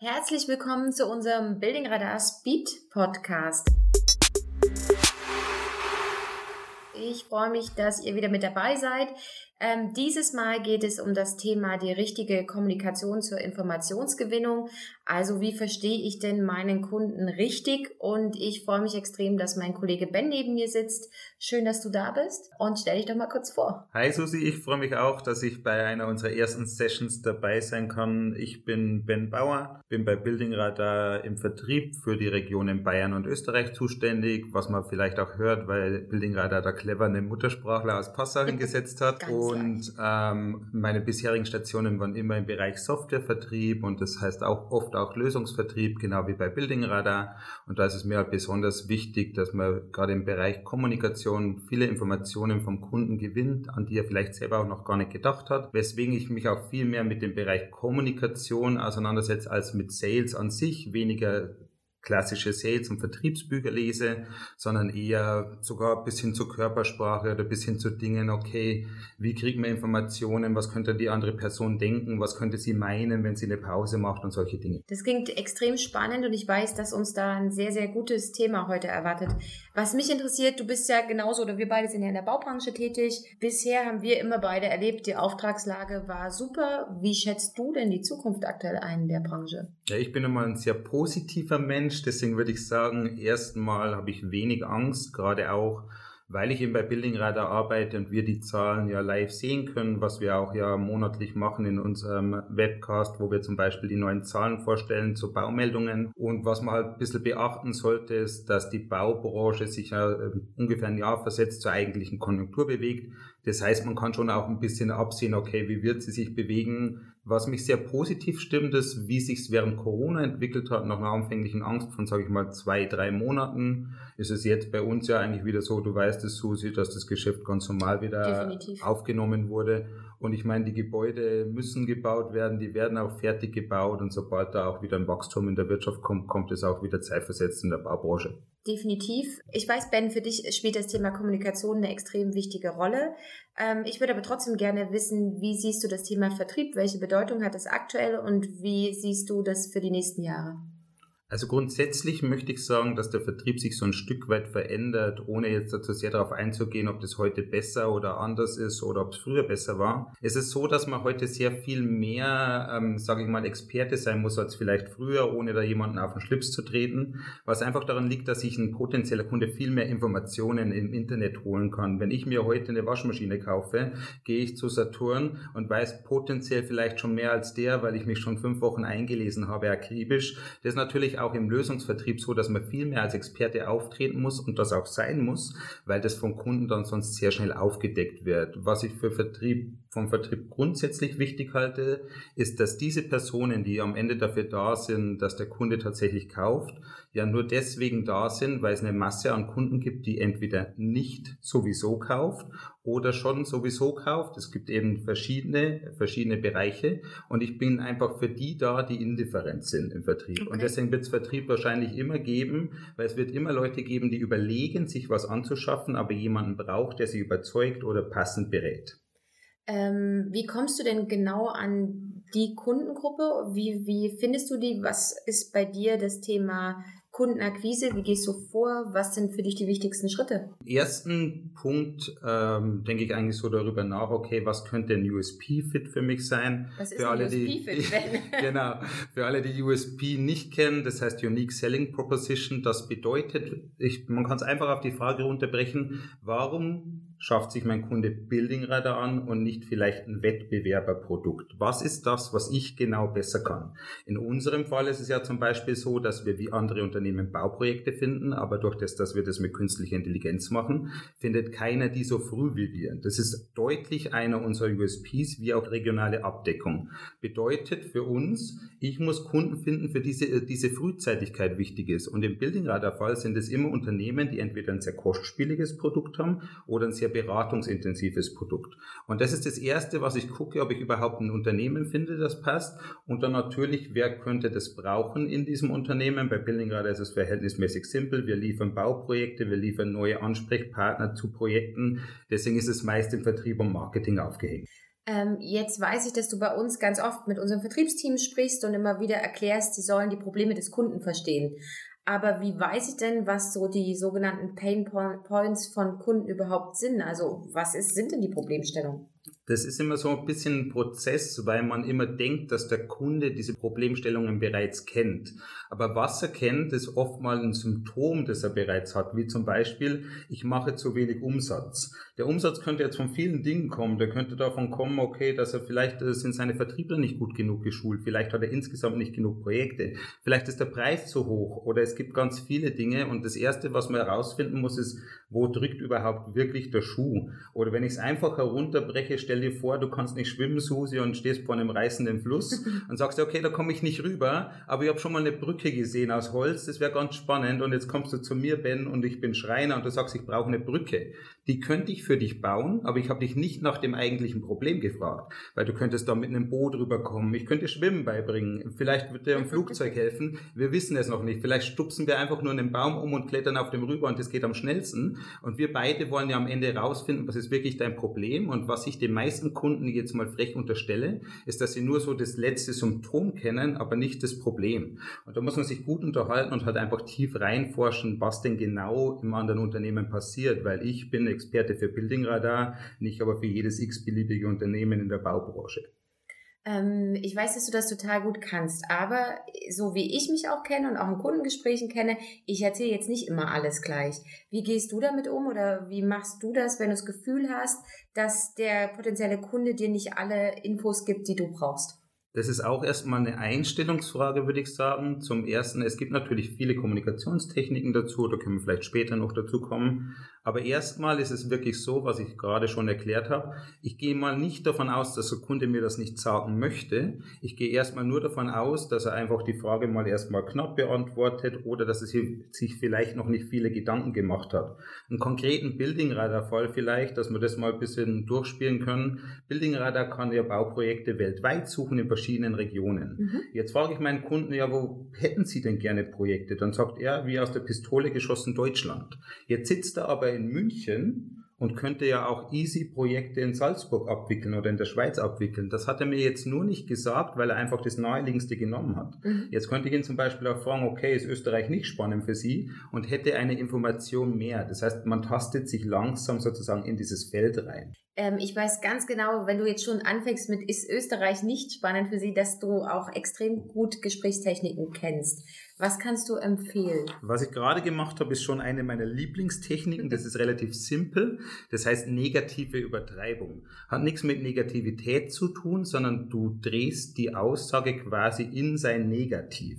Herzlich willkommen zu unserem Building Radar Speed Podcast. Ich freue mich, dass ihr wieder mit dabei seid. Ähm, dieses Mal geht es um das Thema die richtige Kommunikation zur Informationsgewinnung. Also wie verstehe ich denn meinen Kunden richtig? Und ich freue mich extrem, dass mein Kollege Ben neben mir sitzt. Schön, dass du da bist und stell dich doch mal kurz vor. Hi Susi, ich freue mich auch, dass ich bei einer unserer ersten Sessions dabei sein kann. Ich bin Ben Bauer, bin bei Building Radar im Vertrieb für die Regionen Bayern und Österreich zuständig, was man vielleicht auch hört, weil Building Radar da clever eine Muttersprachler aus Passau hingesetzt hat. Und ähm, meine bisherigen Stationen waren immer im Bereich Softwarevertrieb und das heißt auch oft auch Lösungsvertrieb, genau wie bei Building Radar. Und da ist es mir halt besonders wichtig, dass man gerade im Bereich Kommunikation viele Informationen vom Kunden gewinnt, an die er vielleicht selber auch noch gar nicht gedacht hat. Weswegen ich mich auch viel mehr mit dem Bereich Kommunikation auseinandersetze als mit Sales an sich, weniger klassische Sales- und Vertriebsbücher lese, sondern eher sogar bis hin zur Körpersprache oder bis hin zu Dingen, okay, wie kriegt man Informationen, was könnte die andere Person denken, was könnte sie meinen, wenn sie eine Pause macht und solche Dinge. Das klingt extrem spannend und ich weiß, dass uns da ein sehr, sehr gutes Thema heute erwartet. Was mich interessiert, du bist ja genauso oder wir beide sind ja in der Baubranche tätig. Bisher haben wir immer beide erlebt, die Auftragslage war super. Wie schätzt du denn die Zukunft aktuell ein in der Branche? Ja, ich bin immer ein sehr positiver Mensch, deswegen würde ich sagen, erstmal habe ich wenig Angst, gerade auch weil ich eben bei Building Radar arbeite und wir die Zahlen ja live sehen können, was wir auch ja monatlich machen in unserem Webcast, wo wir zum Beispiel die neuen Zahlen vorstellen zu Baumeldungen. Und was man halt ein bisschen beachten sollte, ist, dass die Baubranche sich ja ähm, ungefähr ein Jahr versetzt zur eigentlichen Konjunktur bewegt. Das heißt, man kann schon auch ein bisschen absehen, okay, wie wird sie sich bewegen, was mich sehr positiv stimmt, ist, wie sich es während Corona entwickelt hat, nach einer anfänglichen Angst von, sage ich mal, zwei, drei Monaten, ist es jetzt bei uns ja eigentlich wieder so, du weißt es, Susi, dass das Geschäft ganz normal wieder Definitiv. aufgenommen wurde. Und ich meine, die Gebäude müssen gebaut werden, die werden auch fertig gebaut und sobald da auch wieder ein Wachstum in der Wirtschaft kommt, kommt es auch wieder zeitversetzt in der Baubranche. Definitiv. Ich weiß, Ben, für dich spielt das Thema Kommunikation eine extrem wichtige Rolle. Ähm, ich würde aber trotzdem gerne wissen, wie siehst du das Thema Vertrieb? Welche Bedeutung hat es aktuell und wie siehst du das für die nächsten Jahre? Also grundsätzlich möchte ich sagen, dass der Vertrieb sich so ein Stück weit verändert, ohne jetzt dazu sehr darauf einzugehen, ob das heute besser oder anders ist oder ob es früher besser war. Es ist so, dass man heute sehr viel mehr, ähm, sage ich mal, Experte sein muss als vielleicht früher, ohne da jemanden auf den Schlips zu treten, was einfach daran liegt, dass sich ein potenzieller Kunde viel mehr Informationen im Internet holen kann. Wenn ich mir heute eine Waschmaschine kaufe, gehe ich zu Saturn und weiß potenziell vielleicht schon mehr als der, weil ich mich schon fünf Wochen eingelesen habe, akribisch. Das ist natürlich auch im Lösungsvertrieb so, dass man viel mehr als Experte auftreten muss und das auch sein muss, weil das vom Kunden dann sonst sehr schnell aufgedeckt wird. Was ich für Vertrieb, vom Vertrieb grundsätzlich wichtig halte, ist, dass diese Personen, die am Ende dafür da sind, dass der Kunde tatsächlich kauft, ja nur deswegen da sind, weil es eine Masse an Kunden gibt, die entweder nicht sowieso kauft oder schon sowieso kauft. Es gibt eben verschiedene, verschiedene Bereiche und ich bin einfach für die da, die indifferent sind im Vertrieb. Okay. Und deswegen wird Vertrieb wahrscheinlich immer geben, weil es wird immer Leute geben, die überlegen, sich was anzuschaffen, aber jemanden braucht, der sie überzeugt oder passend berät. Ähm, wie kommst du denn genau an die Kundengruppe? Wie, wie findest du die? Was ist bei dir das Thema Kundenakquise? Wie gehst du vor? Was sind für dich die wichtigsten Schritte? Ersten Punkt ähm, denke ich eigentlich so darüber nach, okay, was könnte ein USP-Fit für mich sein? Was ist für ein USP-Fit? genau, für alle, die USP nicht kennen, das heißt Unique Selling Proposition, das bedeutet, ich, man kann es einfach auf die Frage runterbrechen, warum schafft sich mein Kunde Building Radar an und nicht vielleicht ein Wettbewerberprodukt? Was ist das, was ich genau besser kann? In unserem Fall ist es ja zum Beispiel so, dass wir wie andere Unternehmen Bauprojekte finden, aber durch das, dass wir das mit künstlicher Intelligenz machen, findet keiner die so früh wie wir. Das ist deutlich einer unserer USPs, wie auch regionale Abdeckung. Bedeutet für uns, ich muss Kunden finden, für diese, diese Frühzeitigkeit wichtig ist. Und im Building Radar Fall sind es immer Unternehmen, die entweder ein sehr kostspieliges Produkt haben oder ein sehr beratungsintensives Produkt. Und das ist das Erste, was ich gucke, ob ich überhaupt ein Unternehmen finde, das passt. Und dann natürlich, wer könnte das brauchen in diesem Unternehmen. Bei Buildingrad ist es verhältnismäßig simpel. Wir liefern Bauprojekte, wir liefern neue Ansprechpartner zu Projekten. Deswegen ist es meist im Vertrieb und Marketing aufgehängt. Ähm, jetzt weiß ich, dass du bei uns ganz oft mit unserem Vertriebsteam sprichst und immer wieder erklärst, sie sollen die Probleme des Kunden verstehen. Aber wie weiß ich denn, was so die sogenannten Pain Points von Kunden überhaupt sind? Also was ist, sind denn die Problemstellungen? Das ist immer so ein bisschen ein Prozess, weil man immer denkt, dass der Kunde diese Problemstellungen bereits kennt. Aber was er kennt, ist oft mal ein Symptom, das er bereits hat, wie zum Beispiel, ich mache zu wenig Umsatz. Der Umsatz könnte jetzt von vielen Dingen kommen. Der könnte davon kommen, okay, dass er vielleicht äh, sind seine Vertriebler nicht gut genug geschult, vielleicht hat er insgesamt nicht genug Projekte, vielleicht ist der Preis zu hoch oder es gibt ganz viele Dinge. Und das Erste, was man herausfinden muss, ist, wo drückt überhaupt wirklich der Schuh? Oder wenn ich es einfach herunterbreche, stell dir vor, du kannst nicht schwimmen, Susi, und stehst vor einem reißenden Fluss und sagst, okay, da komme ich nicht rüber, aber ich habe schon mal eine Brücke gesehen aus Holz, das wäre ganz spannend und jetzt kommst du zu mir, Ben, und ich bin Schreiner und du sagst, ich brauche eine Brücke. Die könnte ich für dich bauen, aber ich habe dich nicht nach dem eigentlichen Problem gefragt, weil du könntest da mit einem Boot rüberkommen, ich könnte Schwimmen beibringen, vielleicht wird dir ein Flugzeug helfen, wir wissen es noch nicht, vielleicht stupsen wir einfach nur einen Baum um und klettern auf dem rüber und das geht am schnellsten. Und wir beide wollen ja am Ende herausfinden, was ist wirklich dein Problem. Und was ich den meisten Kunden jetzt mal frech unterstelle, ist, dass sie nur so das letzte Symptom kennen, aber nicht das Problem. Und da muss man sich gut unterhalten und halt einfach tief reinforschen, was denn genau im anderen Unternehmen passiert, weil ich bin Experte für Building Radar, nicht aber für jedes x-beliebige Unternehmen in der Baubranche. Ähm, ich weiß, dass du das total gut kannst, aber so wie ich mich auch kenne und auch in Kundengesprächen kenne, ich erzähle jetzt nicht immer alles gleich. Wie gehst du damit um oder wie machst du das, wenn du das Gefühl hast, dass der potenzielle Kunde dir nicht alle Infos gibt, die du brauchst? Das ist auch erstmal eine Einstellungsfrage, würde ich sagen. Zum ersten, es gibt natürlich viele Kommunikationstechniken dazu, da können wir vielleicht später noch dazu kommen. Aber erstmal ist es wirklich so, was ich gerade schon erklärt habe. Ich gehe mal nicht davon aus, dass der Kunde mir das nicht sagen möchte. Ich gehe erstmal nur davon aus, dass er einfach die Frage mal erstmal knapp beantwortet oder dass er sich vielleicht noch nicht viele Gedanken gemacht hat. Einen konkreten Building Radar Fall vielleicht, dass wir das mal ein bisschen durchspielen können. Building Radar kann ja Bauprojekte weltweit suchen in verschiedenen Regionen. Mhm. Jetzt frage ich meinen Kunden ja, wo hätten Sie denn gerne Projekte? Dann sagt er, wie aus der Pistole geschossen Deutschland. Jetzt sitzt er aber in München und könnte ja auch easy Projekte in Salzburg abwickeln oder in der Schweiz abwickeln. Das hat er mir jetzt nur nicht gesagt, weil er einfach das naheliegendste genommen hat. Mhm. Jetzt könnte ich ihn zum Beispiel auch fragen, okay, ist Österreich nicht spannend für Sie und hätte eine Information mehr. Das heißt, man tastet sich langsam sozusagen in dieses Feld rein. Ähm, ich weiß ganz genau, wenn du jetzt schon anfängst mit, ist Österreich nicht spannend für Sie, dass du auch extrem gut Gesprächstechniken kennst. Was kannst du empfehlen? Was ich gerade gemacht habe, ist schon eine meiner Lieblingstechniken. Das ist relativ simpel. Das heißt negative Übertreibung. Hat nichts mit Negativität zu tun, sondern du drehst die Aussage quasi in sein Negativ.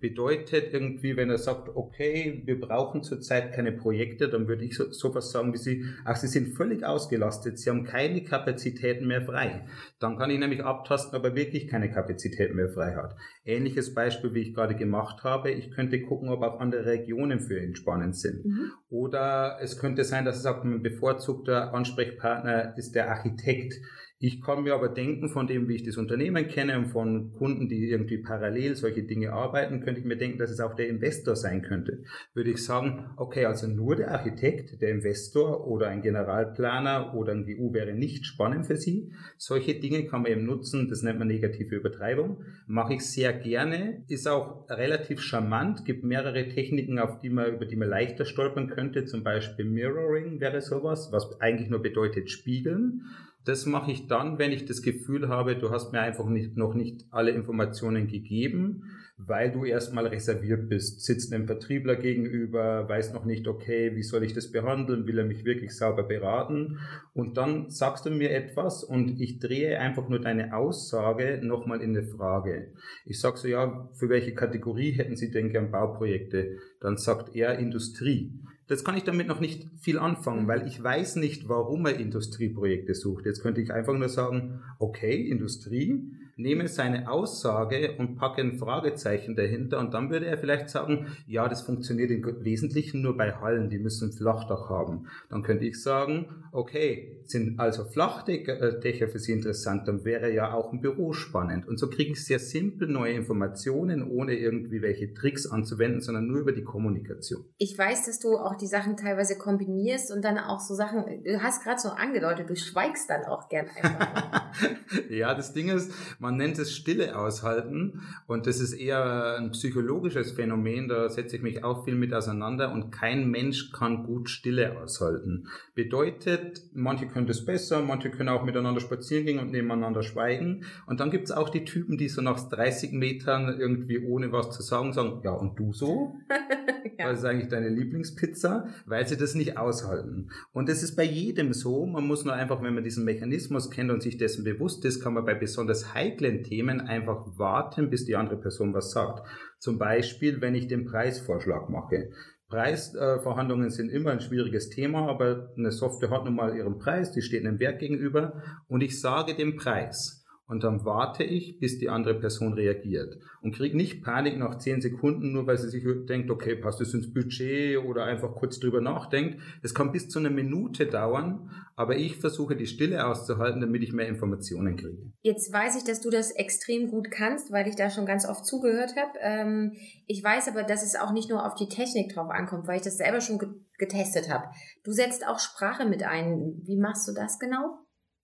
Bedeutet irgendwie, wenn er sagt, okay, wir brauchen zurzeit keine Projekte, dann würde ich so, sowas sagen wie Sie, ach, Sie sind völlig ausgelastet, Sie haben keine Kapazitäten mehr frei. Dann kann ich nämlich abtasten, ob er wirklich keine Kapazität mehr frei hat. Ähnliches Beispiel, wie ich gerade gemacht habe, ich könnte gucken, ob auch andere Regionen für ihn spannend sind. Mhm. Oder es könnte sein, dass er sagt, mein bevorzugter Ansprechpartner ist der Architekt. Ich kann mir aber denken, von dem, wie ich das Unternehmen kenne und von Kunden, die irgendwie parallel solche Dinge arbeiten, könnte ich mir denken, dass es auch der Investor sein könnte. Würde ich sagen, okay, also nur der Architekt, der Investor oder ein Generalplaner oder ein GU wäre nicht spannend für Sie. Solche Dinge kann man eben nutzen, das nennt man negative Übertreibung. Mache ich sehr gerne, ist auch relativ charmant, gibt mehrere Techniken, auf die man, über die man leichter stolpern könnte, zum Beispiel Mirroring wäre sowas, was eigentlich nur bedeutet spiegeln. Das mache ich dann, wenn ich das Gefühl habe, du hast mir einfach nicht, noch nicht alle Informationen gegeben, weil du erstmal reserviert bist, sitzt einem Vertriebler gegenüber, weiß noch nicht, okay, wie soll ich das behandeln, will er mich wirklich sauber beraten? Und dann sagst du mir etwas und ich drehe einfach nur deine Aussage nochmal in eine Frage. Ich sag so, ja, für welche Kategorie hätten Sie denn gern Bauprojekte? Dann sagt er Industrie. Das kann ich damit noch nicht viel anfangen, weil ich weiß nicht, warum er Industrieprojekte sucht. Jetzt könnte ich einfach nur sagen, okay, Industrie, nehme seine Aussage und packe ein Fragezeichen dahinter und dann würde er vielleicht sagen, ja, das funktioniert im Wesentlichen nur bei Hallen, die müssen Flachdach haben. Dann könnte ich sagen, okay, sind also Flachdächer für Sie interessant, dann wäre ja auch ein Büro spannend. Und so kriege ich sehr simpel neue Informationen, ohne irgendwie welche Tricks anzuwenden, sondern nur über die Kommunikation. Ich weiß, dass du auch die Sachen teilweise kombinierst und dann auch so Sachen, du hast gerade so angedeutet, du schweigst dann auch gern einfach. ja, das Ding ist, man nennt es Stille aushalten und das ist eher ein psychologisches Phänomen, da setze ich mich auch viel mit auseinander und kein Mensch kann gut Stille aushalten. Bedeutet, manche können das besser, manche können auch miteinander spazieren gehen und nebeneinander schweigen und dann gibt es auch die Typen, die so nach 30 Metern irgendwie ohne was zu sagen sagen, ja und du so? ja. Was ist eigentlich deine Lieblingspizza? Weil sie das nicht aushalten. Und das ist bei jedem so, man muss nur einfach, wenn man diesen Mechanismus kennt und sich dessen bewusst ist, kann man bei besonders heiklen Themen einfach warten, bis die andere Person was sagt. Zum Beispiel, wenn ich den Preisvorschlag mache. Preisverhandlungen sind immer ein schwieriges Thema, aber eine Software hat nun mal ihren Preis, die steht einem Wert gegenüber und ich sage den Preis. Und dann warte ich, bis die andere Person reagiert. Und kriege nicht Panik nach zehn Sekunden, nur weil sie sich denkt, okay, passt das ins Budget oder einfach kurz drüber nachdenkt. Es kann bis zu einer Minute dauern, aber ich versuche die Stille auszuhalten, damit ich mehr Informationen kriege. Jetzt weiß ich, dass du das extrem gut kannst, weil ich da schon ganz oft zugehört habe. Ähm, ich weiß aber, dass es auch nicht nur auf die Technik drauf ankommt, weil ich das selber schon getestet habe. Du setzt auch Sprache mit ein. Wie machst du das genau?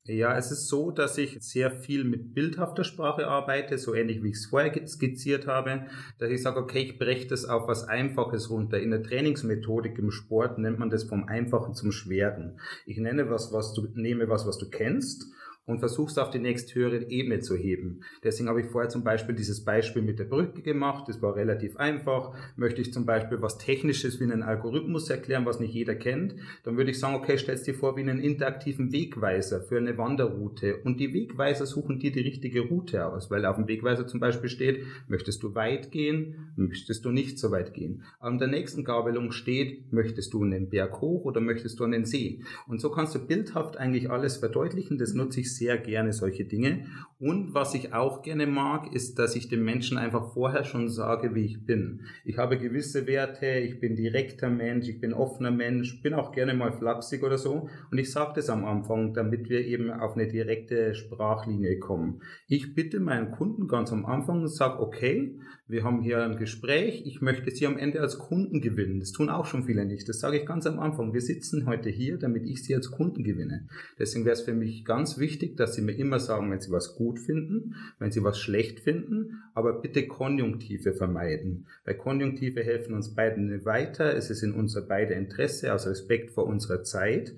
Ja, es ist so, dass ich sehr viel mit bildhafter Sprache arbeite, so ähnlich wie ich es vorher skizziert habe, dass ich sage, okay, ich breche das auf was Einfaches runter. In der Trainingsmethodik im Sport nennt man das vom Einfachen zum Schweren. Ich nenne was, was du, nehme was, was du kennst und versuchst auf die nächsthöhere Ebene zu heben. Deswegen habe ich vorher zum Beispiel dieses Beispiel mit der Brücke gemacht. Das war relativ einfach. Möchte ich zum Beispiel was Technisches wie einen Algorithmus erklären, was nicht jeder kennt, dann würde ich sagen, okay, stellst dir vor wie einen interaktiven Wegweiser für eine Wanderroute. Und die Wegweiser suchen dir die richtige Route aus, weil auf dem Wegweiser zum Beispiel steht, möchtest du weit gehen, möchtest du nicht so weit gehen. An der nächsten Gabelung steht, möchtest du einen Berg hoch oder möchtest du einen See. Und so kannst du bildhaft eigentlich alles verdeutlichen. Das nutze ich sehr gerne solche Dinge. Und was ich auch gerne mag, ist, dass ich dem Menschen einfach vorher schon sage, wie ich bin. Ich habe gewisse Werte, ich bin direkter Mensch, ich bin offener Mensch, bin auch gerne mal flapsig oder so. Und ich sage das am Anfang, damit wir eben auf eine direkte Sprachlinie kommen. Ich bitte meinen Kunden ganz am Anfang und sage, okay, wir haben hier ein Gespräch, ich möchte Sie am Ende als Kunden gewinnen. Das tun auch schon viele nicht. Das sage ich ganz am Anfang. Wir sitzen heute hier, damit ich Sie als Kunden gewinne. Deswegen wäre es für mich ganz wichtig, dass Sie mir immer sagen, wenn Sie was gut finden, wenn Sie was schlecht finden, aber bitte Konjunktive vermeiden. Weil Konjunktive helfen uns beiden weiter. Es ist in unser beider Interesse, aus Respekt vor unserer Zeit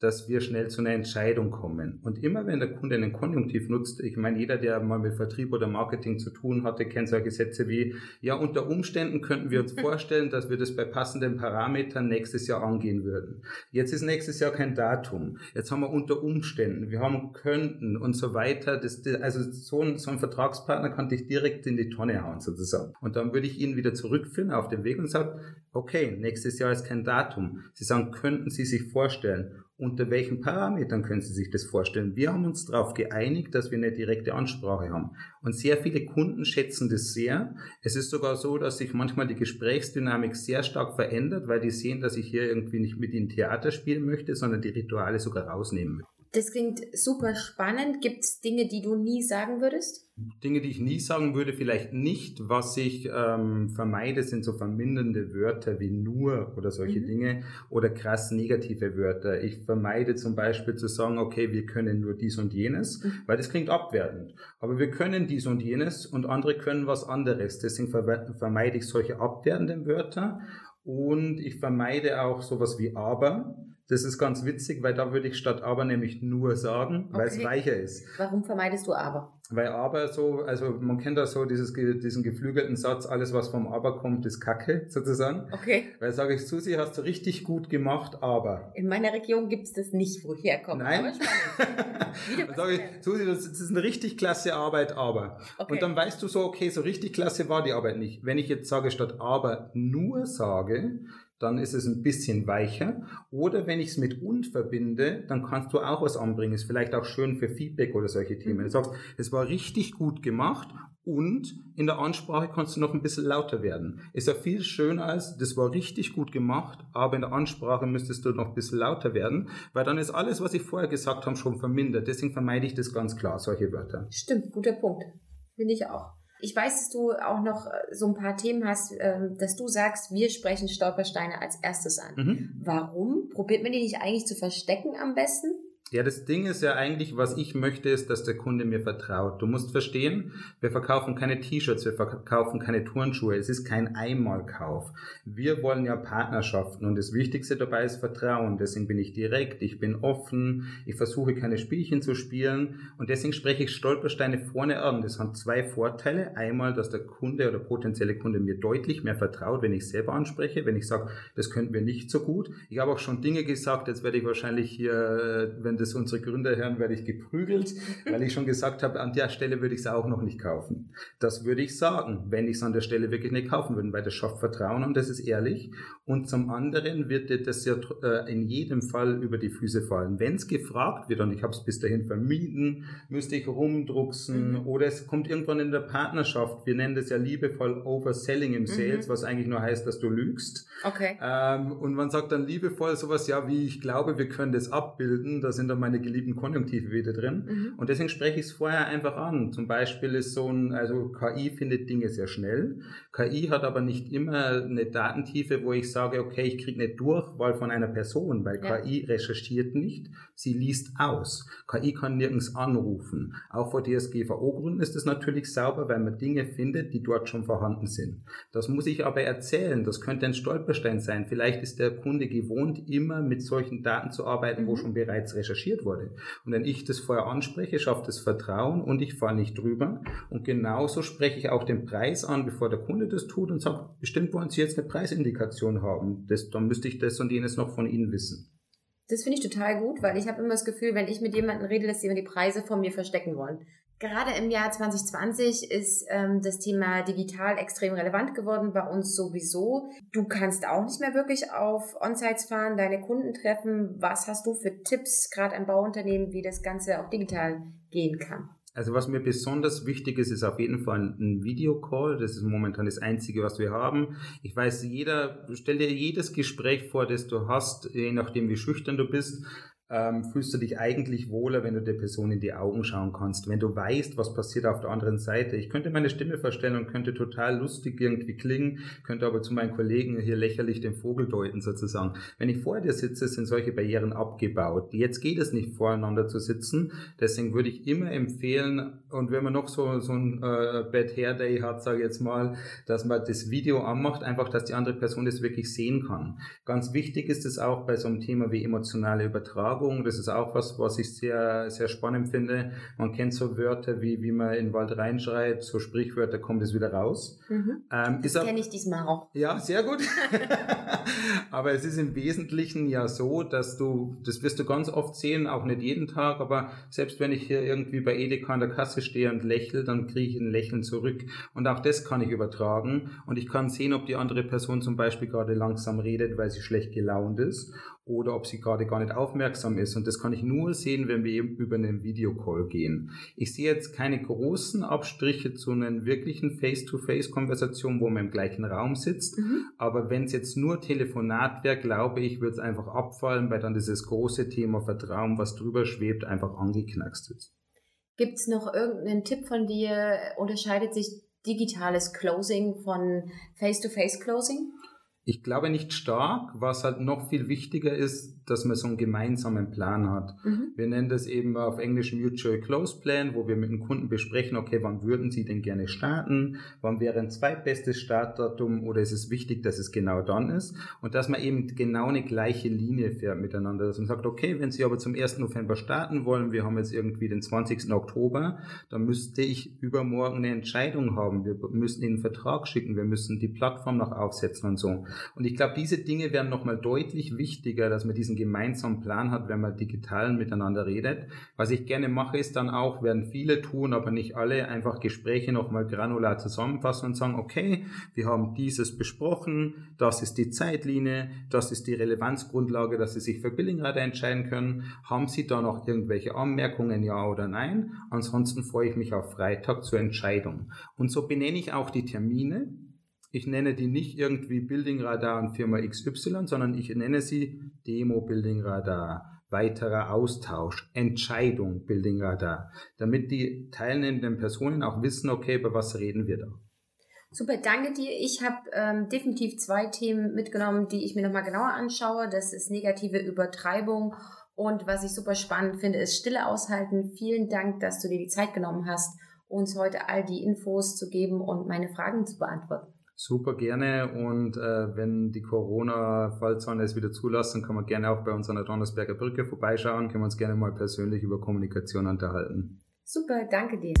dass wir schnell zu einer Entscheidung kommen. Und immer wenn der Kunde einen Konjunktiv nutzt, ich meine, jeder, der mal mit Vertrieb oder Marketing zu tun hatte, kennt solche Sätze wie, ja, unter Umständen könnten wir uns vorstellen, dass wir das bei passenden Parametern nächstes Jahr angehen würden. Jetzt ist nächstes Jahr kein Datum. Jetzt haben wir unter Umständen, wir haben könnten und so weiter. Das, also so ein, so ein Vertragspartner kann dich direkt in die Tonne hauen sozusagen. Und dann würde ich ihn wieder zurückführen auf den Weg und sagen, okay, nächstes Jahr ist kein Datum. Sie sagen, könnten Sie sich vorstellen unter welchen Parametern können Sie sich das vorstellen? Wir haben uns darauf geeinigt, dass wir eine direkte Ansprache haben. Und sehr viele Kunden schätzen das sehr. Es ist sogar so, dass sich manchmal die Gesprächsdynamik sehr stark verändert, weil die sehen, dass ich hier irgendwie nicht mit ihnen Theater spielen möchte, sondern die Rituale sogar rausnehmen möchte. Das klingt super spannend. Gibt es Dinge, die du nie sagen würdest? Dinge, die ich nie sagen würde, vielleicht nicht. Was ich ähm, vermeide, sind so vermindernde Wörter wie nur oder solche mhm. Dinge oder krass negative Wörter. Ich vermeide zum Beispiel zu sagen, okay, wir können nur dies und jenes, mhm. weil das klingt abwertend. Aber wir können dies und jenes und andere können was anderes. Deswegen vermeide ich solche abwertenden Wörter und ich vermeide auch sowas wie aber das ist ganz witzig, weil da würde ich statt aber nämlich nur sagen, okay. weil es weicher ist. Warum vermeidest du aber? Weil aber so, also man kennt da so dieses, diesen geflügelten Satz, alles was vom aber kommt, ist Kacke, sozusagen. Okay. Weil sage ich, Susi, hast du richtig gut gemacht, aber. In meiner Region gibt es das nicht, wo ich herkomme. Nein. Aber dann sage ich, Susi, das ist eine richtig klasse Arbeit, aber. Okay. Und dann weißt du so, okay, so richtig klasse war die Arbeit nicht. Wenn ich jetzt sage, statt aber nur sage, dann ist es ein bisschen weicher. Oder wenn ich es mit und verbinde, dann kannst du auch was anbringen. Ist vielleicht auch schön für Feedback oder solche Themen. Mhm. Du sagst, es war richtig gut gemacht und in der Ansprache kannst du noch ein bisschen lauter werden. Ist ja viel schöner als, das war richtig gut gemacht, aber in der Ansprache müsstest du noch ein bisschen lauter werden, weil dann ist alles, was ich vorher gesagt habe, schon vermindert. Deswegen vermeide ich das ganz klar, solche Wörter. Stimmt, guter Punkt. Finde ich auch. Ich weiß, dass du auch noch äh, so ein paar Themen hast, ähm, dass du sagst, wir sprechen Stolpersteine als erstes an. Mhm. Warum? Probiert man die nicht eigentlich zu verstecken am besten? Ja, das Ding ist ja eigentlich, was ich möchte, ist, dass der Kunde mir vertraut. Du musst verstehen, wir verkaufen keine T-Shirts, wir verkaufen keine Turnschuhe. Es ist kein Einmalkauf. Wir wollen ja Partnerschaften und das Wichtigste dabei ist Vertrauen. Deswegen bin ich direkt, ich bin offen, ich versuche keine Spielchen zu spielen und deswegen spreche ich Stolpersteine vorne an. Das hat zwei Vorteile. Einmal, dass der Kunde oder potenzielle Kunde mir deutlich mehr vertraut, wenn ich selber anspreche, wenn ich sage, das könnten wir nicht so gut. Ich habe auch schon Dinge gesagt, jetzt werde ich wahrscheinlich hier, wenn das unsere Gründer hören, werde ich geprügelt, weil ich schon gesagt habe, an der Stelle würde ich es auch noch nicht kaufen. Das würde ich sagen, wenn ich es an der Stelle wirklich nicht kaufen würde, weil das schafft Vertrauen und das ist ehrlich. Und zum anderen wird dir das ja äh, in jedem Fall über die Füße fallen. Wenn es gefragt wird, und ich habe es bis dahin vermieden, müsste ich rumdrucksen mhm. oder es kommt irgendwann in der Partnerschaft, wir nennen das ja liebevoll Overselling im mhm. Sales, mhm. was eigentlich nur heißt, dass du lügst. Okay. Ähm, und man sagt dann liebevoll sowas, ja, wie ich glaube, wir können das abbilden, da sind dann meine geliebten Konjunktive wieder drin. Mhm. Und deswegen spreche ich es vorher einfach an. Zum Beispiel ist so ein, also KI findet Dinge sehr schnell. KI hat aber nicht immer eine Datentiefe, wo ich sage, okay, ich kriege eine Durchwahl von einer Person, weil ja. KI recherchiert nicht, sie liest aus. KI kann nirgends anrufen. Auch vor DSGVO-Gründen ist es natürlich sauber, weil man Dinge findet, die dort schon vorhanden sind. Das muss ich aber erzählen. Das könnte ein Stolperstein sein. Vielleicht ist der Kunde gewohnt, immer mit solchen Daten zu arbeiten, mhm. wo schon bereits recherchiert wurde. Und wenn ich das vorher anspreche, schafft es Vertrauen und ich falle nicht drüber. Und genauso spreche ich auch den Preis an, bevor der Kunde das tut und sagt, bestimmt wollen Sie jetzt eine Preisindikation haben. Das, dann müsste ich das und jenes noch von Ihnen wissen. Das finde ich total gut, weil ich habe immer das Gefühl, wenn ich mit jemandem rede, dass die immer die Preise von mir verstecken wollen. Gerade im Jahr 2020 ist ähm, das Thema digital extrem relevant geworden, bei uns sowieso. Du kannst auch nicht mehr wirklich auf On-Sites fahren, deine Kunden treffen. Was hast du für Tipps, gerade an Bauunternehmen, wie das Ganze auch digital gehen kann? Also was mir besonders wichtig ist, ist auf jeden Fall ein Videocall. Das ist momentan das Einzige, was wir haben. Ich weiß, jeder, stell dir jedes Gespräch vor, das du hast, je nachdem wie schüchtern du bist ähm, fühlst du dich eigentlich wohler, wenn du der Person in die Augen schauen kannst, wenn du weißt, was passiert auf der anderen Seite. Ich könnte meine Stimme verstellen und könnte total lustig irgendwie klingen, könnte aber zu meinen Kollegen hier lächerlich den Vogel deuten sozusagen. Wenn ich vor dir sitze, sind solche Barrieren abgebaut. Jetzt geht es nicht voreinander zu sitzen, deswegen würde ich immer empfehlen, und wenn man noch so, so ein äh, Bad Hair Day hat, sage ich jetzt mal, dass man das Video anmacht, einfach, dass die andere Person das wirklich sehen kann. Ganz wichtig ist es auch bei so einem Thema wie emotionale Übertragung, Werbung, das ist auch was, was ich sehr, sehr spannend finde. Man kennt so Wörter wie, wie man in den Wald reinschreit, so Sprichwörter kommt es wieder raus. Mhm. Ähm, das kenne ich diesmal auch. Ja, sehr gut. aber es ist im Wesentlichen ja so, dass du, das wirst du ganz oft sehen, auch nicht jeden Tag, aber selbst wenn ich hier irgendwie bei Edeka an der Kasse stehe und lächle, dann kriege ich ein Lächeln zurück. Und auch das kann ich übertragen. Und ich kann sehen, ob die andere Person zum Beispiel gerade langsam redet, weil sie schlecht gelaunt ist oder ob sie gerade gar nicht aufmerksam ist. Und das kann ich nur sehen, wenn wir eben über einen Videocall gehen. Ich sehe jetzt keine großen Abstriche zu einer wirklichen Face-to-Face-Konversation, wo man im gleichen Raum sitzt. Mhm. Aber wenn es jetzt nur Telefonat wäre, glaube ich, würde es einfach abfallen, weil dann dieses große Thema Vertrauen, was drüber schwebt, einfach angeknackst ist. Gibt es noch irgendeinen Tipp von dir? Unterscheidet sich digitales Closing von Face-to-Face-Closing? Ich glaube nicht stark. Was halt noch viel wichtiger ist, dass man so einen gemeinsamen Plan hat. Mhm. Wir nennen das eben auf Englisch Mutual Close Plan, wo wir mit dem Kunden besprechen, okay, wann würden Sie denn gerne starten? Wann wäre ein zweitbestes Startdatum? Oder ist es wichtig, dass es genau dann ist? Und dass man eben genau eine gleiche Linie fährt miteinander. Dass man sagt, okay, wenn Sie aber zum 1. November starten wollen, wir haben jetzt irgendwie den 20. Oktober, dann müsste ich übermorgen eine Entscheidung haben. Wir müssen Ihnen einen Vertrag schicken, wir müssen die Plattform noch aufsetzen und so. Und ich glaube, diese Dinge werden nochmal deutlich wichtiger, dass man diesen gemeinsamen Plan hat, wenn man digital miteinander redet. Was ich gerne mache, ist dann auch, werden viele tun, aber nicht alle, einfach Gespräche nochmal granular zusammenfassen und sagen, okay, wir haben dieses besprochen, das ist die Zeitlinie, das ist die Relevanzgrundlage, dass Sie sich für Billingrate entscheiden können. Haben Sie da noch irgendwelche Anmerkungen, ja oder nein? Ansonsten freue ich mich auf Freitag zur Entscheidung. Und so benenne ich auch die Termine. Ich nenne die nicht irgendwie Building Radar und Firma XY, sondern ich nenne sie Demo Building Radar, weiterer Austausch, Entscheidung Building Radar, damit die teilnehmenden Personen auch wissen, okay, über was reden wir da. Super, danke dir. Ich habe ähm, definitiv zwei Themen mitgenommen, die ich mir nochmal genauer anschaue. Das ist negative Übertreibung und was ich super spannend finde, ist Stille aushalten. Vielen Dank, dass du dir die Zeit genommen hast, uns heute all die Infos zu geben und meine Fragen zu beantworten. Super gerne und äh, wenn die Corona-Fallzahlen es wieder zulassen, kann man gerne auch bei uns an der Donnersberger Brücke vorbeischauen, können wir uns gerne mal persönlich über Kommunikation unterhalten. Super, danke dir.